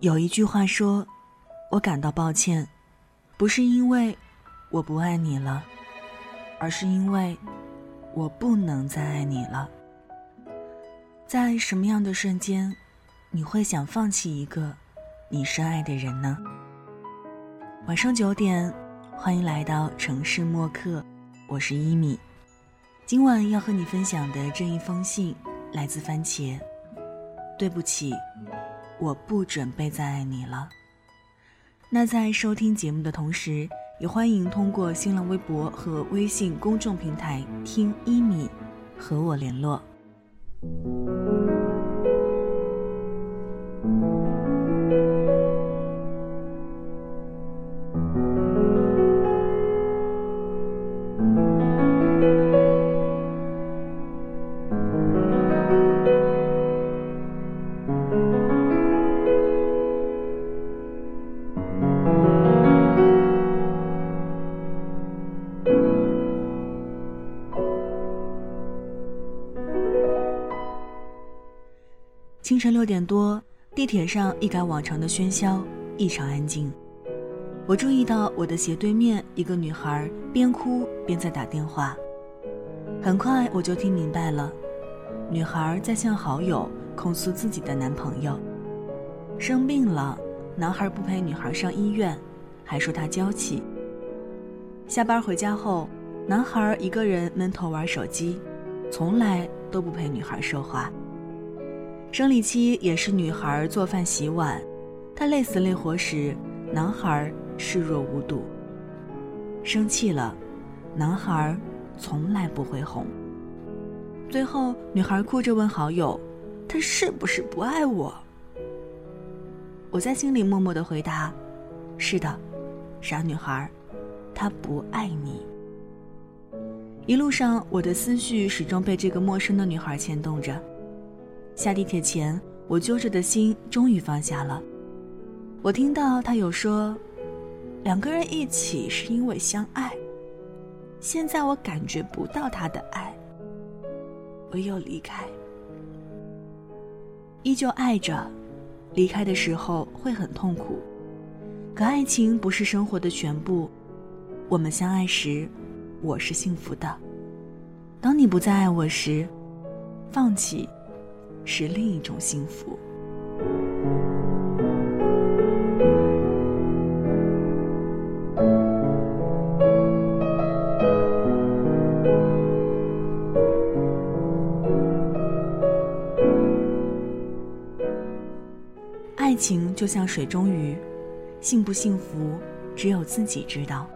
有一句话说：“我感到抱歉，不是因为我不爱你了，而是因为我不能再爱你了。”在什么样的瞬间，你会想放弃一个你深爱的人呢？晚上九点，欢迎来到城市默客，我是一米。今晚要和你分享的这一封信，来自番茄。对不起。我不准备再爱你了。那在收听节目的同时，也欢迎通过新浪微博和微信公众平台“听一米”和我联络。六点多，地铁上一改往常的喧嚣，异常安静。我注意到我的斜对面一个女孩边哭边在打电话。很快我就听明白了，女孩在向好友控诉自己的男朋友生病了，男孩不陪女孩上医院，还说她娇气。下班回家后，男孩一个人闷头玩手机，从来都不陪女孩说话。生理期也是女孩做饭洗碗，她累死累活时，男孩视若无睹。生气了，男孩从来不会哄。最后，女孩哭着问好友：“他是不是不爱我？”我在心里默默的回答：“是的，傻女孩，他不爱你。”一路上，我的思绪始终被这个陌生的女孩牵动着。下地铁前，我揪着的心终于放下了。我听到他有说，两个人一起是因为相爱。现在我感觉不到他的爱，唯有离开。依旧爱着，离开的时候会很痛苦。可爱情不是生活的全部。我们相爱时，我是幸福的。当你不再爱我时，放弃。是另一种幸福。爱情就像水中鱼，幸不幸福，只有自己知道。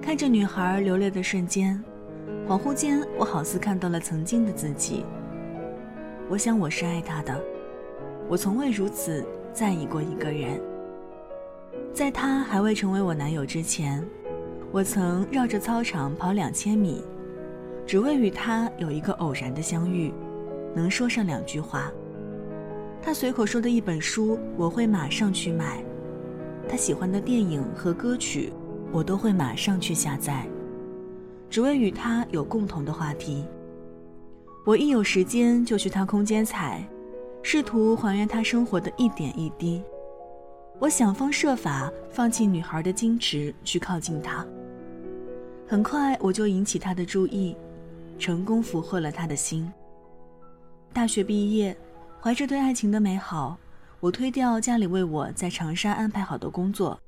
看着女孩流泪的瞬间，恍惚间，我好似看到了曾经的自己。我想我是爱他的，我从未如此在意过一个人。在他还未成为我男友之前，我曾绕着操场跑两千米，只为与他有一个偶然的相遇，能说上两句话。他随口说的一本书，我会马上去买；他喜欢的电影和歌曲，我都会马上去下载，只为与他有共同的话题。我一有时间就去他空间采，试图还原他生活的一点一滴。我想方设法放弃女孩的矜持，去靠近他。很快我就引起他的注意，成功俘获了他的心。大学毕业，怀着对爱情的美好，我推掉家里为我在长沙安排好的工作，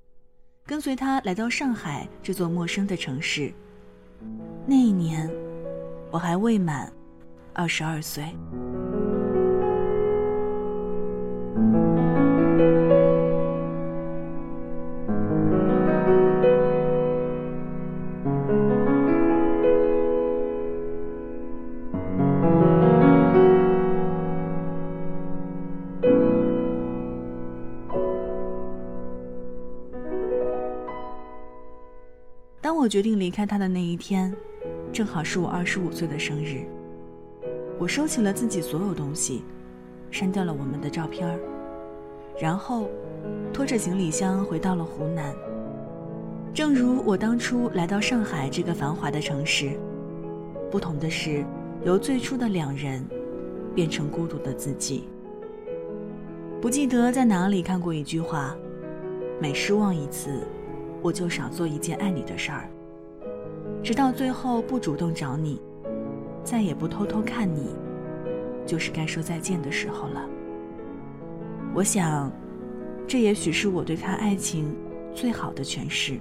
跟随他来到上海这座陌生的城市。那一年，我还未满。二十二岁。当我决定离开他的那一天，正好是我二十五岁的生日。我收起了自己所有东西，删掉了我们的照片儿，然后拖着行李箱回到了湖南。正如我当初来到上海这个繁华的城市，不同的是，由最初的两人变成孤独的自己。不记得在哪里看过一句话：每失望一次，我就少做一件爱你的事儿。直到最后不主动找你，再也不偷偷看你，就是该说再见的时候了。我想，这也许是我对他爱情最好的诠释。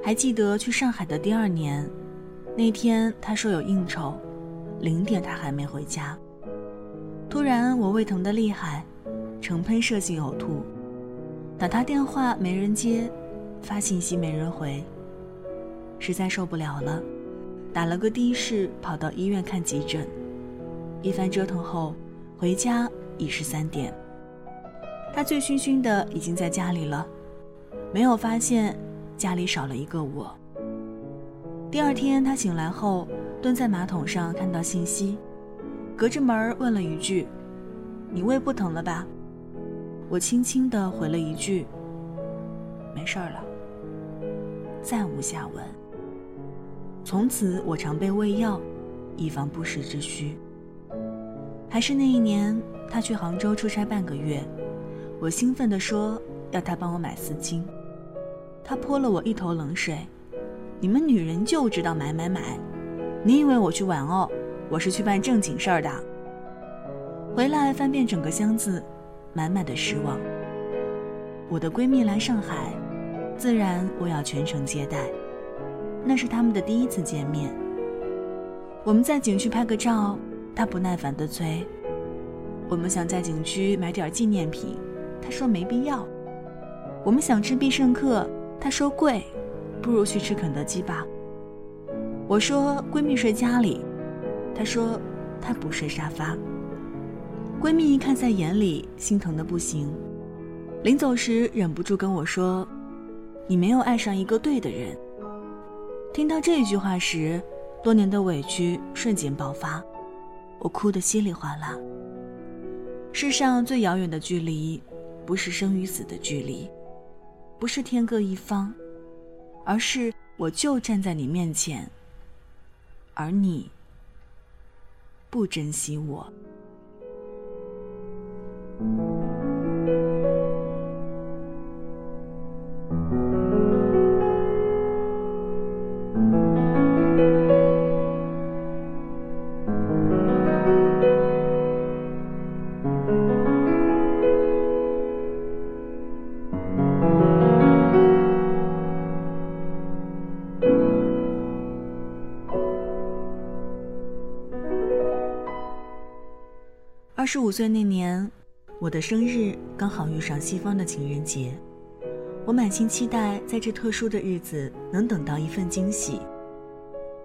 还记得去上海的第二年，那天他说有应酬，零点他还没回家。突然我胃疼的厉害，成喷射性呕吐，打他电话没人接，发信息没人回。实在受不了了，打了个的士跑到医院看急诊。一番折腾后，回家已是三点。他醉醺醺的已经在家里了，没有发现家里少了一个我。第二天他醒来后，蹲在马桶上看到信息，隔着门问了一句：“你胃不疼了吧？”我轻轻的回了一句：“没事儿了。”再无下文。从此我常备胃药，以防不时之需。还是那一年，他去杭州出差半个月，我兴奋地说要他帮我买丝巾，他泼了我一头冷水：“你们女人就知道买买买，你以为我去玩哦？我是去办正经事儿的。”回来翻遍整个箱子，满满的失望。我的闺蜜来上海，自然我要全程接待。那是他们的第一次见面。我们在景区拍个照，他不耐烦地催。我们想在景区买点纪念品，他说没必要。我们想吃必胜客，他说贵，不如去吃肯德基吧。我说闺蜜睡家里，她说她不睡沙发。闺蜜看在眼里，心疼的不行。临走时忍不住跟我说：“你没有爱上一个对的人。”听到这句话时，多年的委屈瞬间爆发，我哭得稀里哗啦。世上最遥远的距离，不是生与死的距离，不是天各一方，而是我就站在你面前，而你不珍惜我。二十五岁那年，我的生日刚好遇上西方的情人节，我满心期待在这特殊的日子能等到一份惊喜。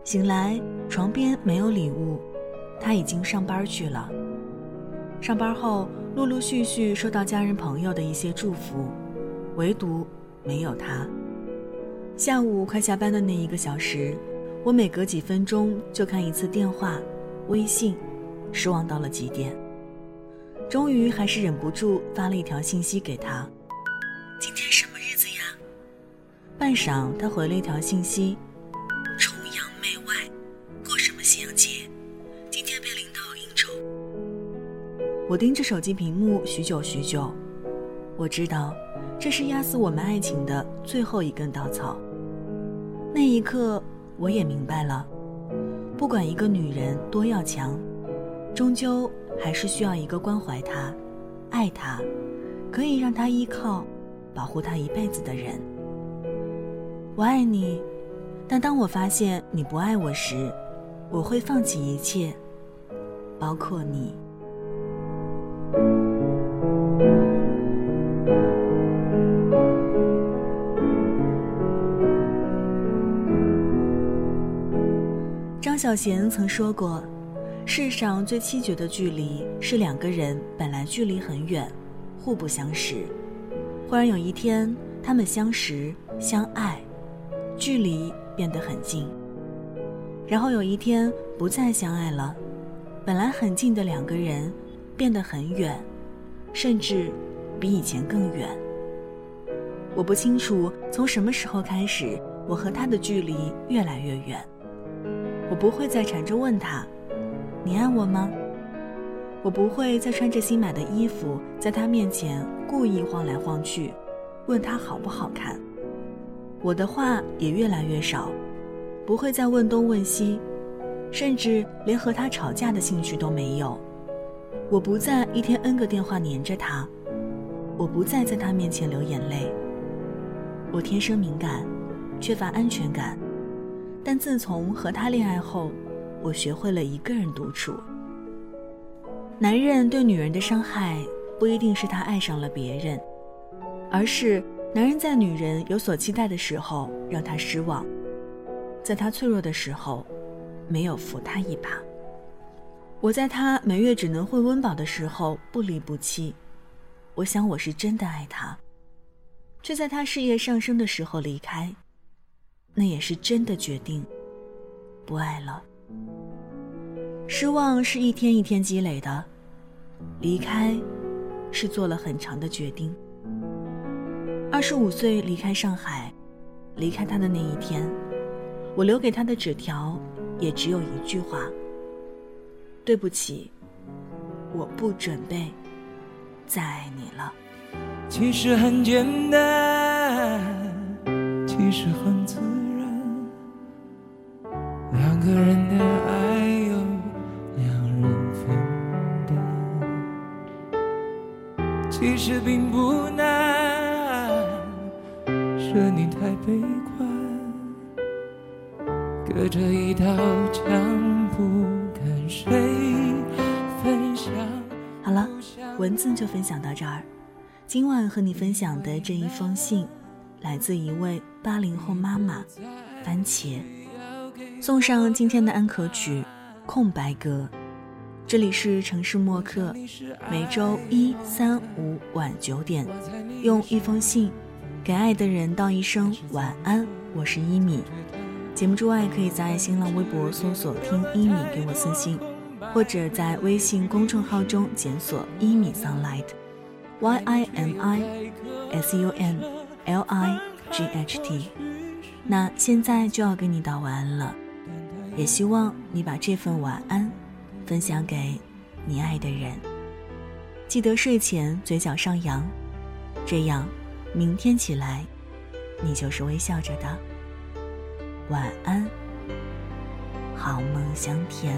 醒来，床边没有礼物，他已经上班去了。上班后，陆陆续续收到家人朋友的一些祝福，唯独没有他。下午快下班的那一个小时，我每隔几分钟就看一次电话、微信，失望到了极点。终于还是忍不住发了一条信息给他：“今天什么日子呀？”半晌，他回了一条信息：“崇洋媚外，过什么西洋节？今天被领导应酬。”我盯着手机屏幕许久许久，我知道，这是压死我们爱情的最后一根稻草。那一刻，我也明白了，不管一个女人多要强，终究。还是需要一个关怀他、爱他、可以让他依靠、保护他一辈子的人。我爱你，但当我发现你不爱我时，我会放弃一切，包括你。张小娴曾说过。世上最凄绝的距离是两个人本来距离很远，互不相识，忽然有一天他们相识相爱，距离变得很近。然后有一天不再相爱了，本来很近的两个人变得很远，甚至比以前更远。我不清楚从什么时候开始，我和他的距离越来越远。我不会再缠着问他。你爱我吗？我不会再穿着新买的衣服在他面前故意晃来晃去，问他好不好看。我的话也越来越少，不会再问东问西，甚至连和他吵架的兴趣都没有。我不再一天 N 个电话黏着他，我不再在他面前流眼泪。我天生敏感，缺乏安全感，但自从和他恋爱后，我学会了一个人独处。男人对女人的伤害，不一定是他爱上了别人，而是男人在女人有所期待的时候让她失望，在她脆弱的时候，没有扶她一把。我在他每月只能混温饱的时候不离不弃，我想我是真的爱他，却在他事业上升的时候离开，那也是真的决定不爱了。失望是一天一天积累的，离开是做了很长的决定。二十五岁离开上海，离开他的那一天，我留给他的纸条也只有一句话。对不起，我不准备再爱你了。其实很简单，其实很自，个人的爱有两人分担。其实并不难，是你太悲观，隔着一道墙不跟谁分享。好了，文字就分享到这儿。今晚和你分享的这一封信，来自一位八零后妈妈番茄，送上今天的安可曲《空白格》。这里是城市默客，每周一、三、五晚九点，用一封信给爱的人道一声晚安。我是一米。节目之外，可以在新浪微博搜索“听一米”给我私信，或者在微信公众号中检索“一米 sunlight”，y i m i s u n l i g h t。那现在就要给你道晚安了，也希望你把这份晚安分享给你爱的人。记得睡前嘴角上扬，这样明天起来，你就是微笑着的。晚安，好梦香甜。